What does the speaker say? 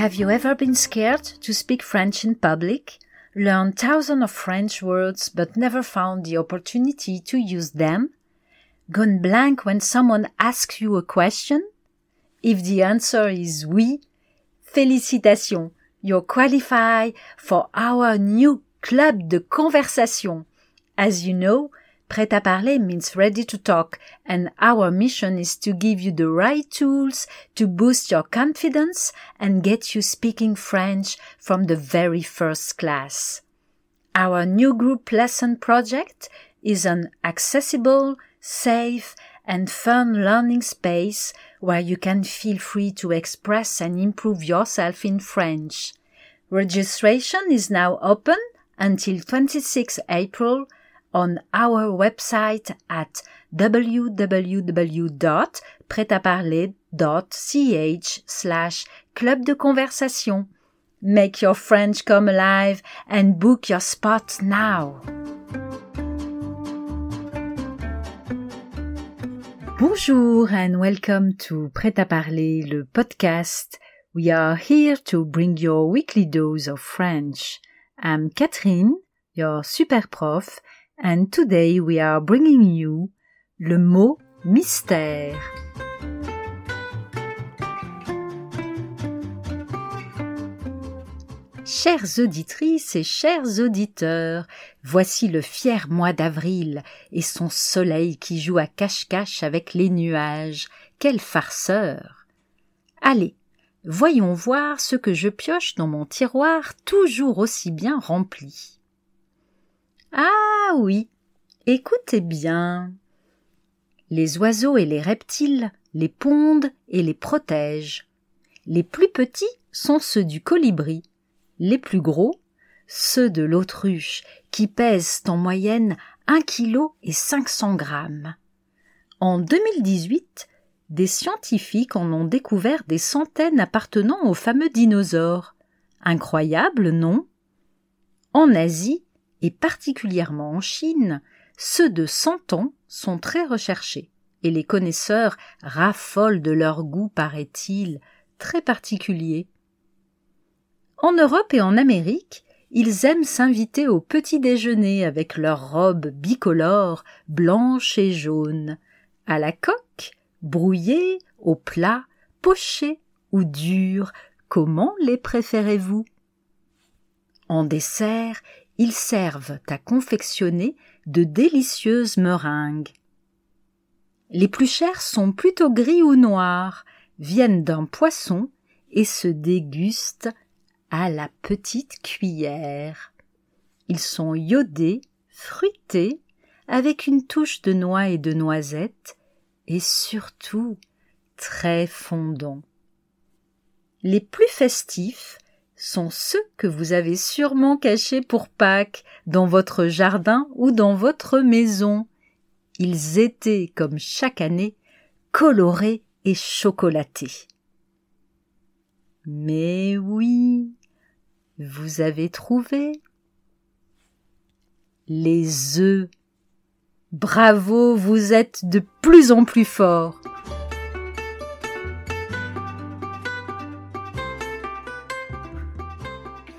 Have you ever been scared to speak French in public? Learned thousands of French words but never found the opportunity to use them? Gone blank when someone asks you a question? If the answer is oui, félicitations, you're qualified for our new Club de Conversation. As you know, Prêt à parler means ready to talk, and our mission is to give you the right tools to boost your confidence and get you speaking French from the very first class. Our new group lesson project is an accessible, safe, and fun learning space where you can feel free to express and improve yourself in French. Registration is now open until 26 April on our website at www.pretaparler.ch slash club de conversation. Make your French come alive and book your spot now. Bonjour and welcome to Prêt à parler, le podcast. We are here to bring your weekly dose of French. I'm Catherine, your super prof, and today we are bringing you le mot mystère. Chères auditrices et chers auditeurs, voici le fier mois d'avril et son soleil qui joue à cache-cache avec les nuages. Quel farceur! Allez, voyons voir ce que je pioche dans mon tiroir toujours aussi bien rempli. Ah oui. Écoutez bien. Les oiseaux et les reptiles les pondent et les protègent. Les plus petits sont ceux du colibri, les plus gros, ceux de l'autruche, qui pèsent en moyenne un kilo et cinq cents grammes. En 2018, des scientifiques en ont découvert des centaines appartenant aux fameux dinosaures. Incroyable, non? En Asie, et particulièrement en Chine, ceux de cent ans sont très recherchés, et les connaisseurs raffolent de leur goût, paraît-il, très particulier. En Europe et en Amérique, ils aiment s'inviter au petit déjeuner avec leurs robes bicolores, blanches et jaunes, à la coque, brouillées, au plat, pochées ou dures, comment les préférez-vous? En dessert, ils servent à confectionner de délicieuses meringues. Les plus chers sont plutôt gris ou noirs, viennent d'un poisson et se dégustent à la petite cuillère. Ils sont iodés, fruités, avec une touche de noix et de noisettes, et surtout très fondants. Les plus festifs sont ceux que vous avez sûrement cachés pour Pâques dans votre jardin ou dans votre maison. Ils étaient, comme chaque année, colorés et chocolatés. Mais oui, vous avez trouvé les œufs. Bravo, vous êtes de plus en plus forts.